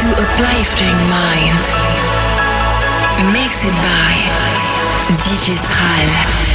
to Uplifting Mind. Mixed by DJ Stral.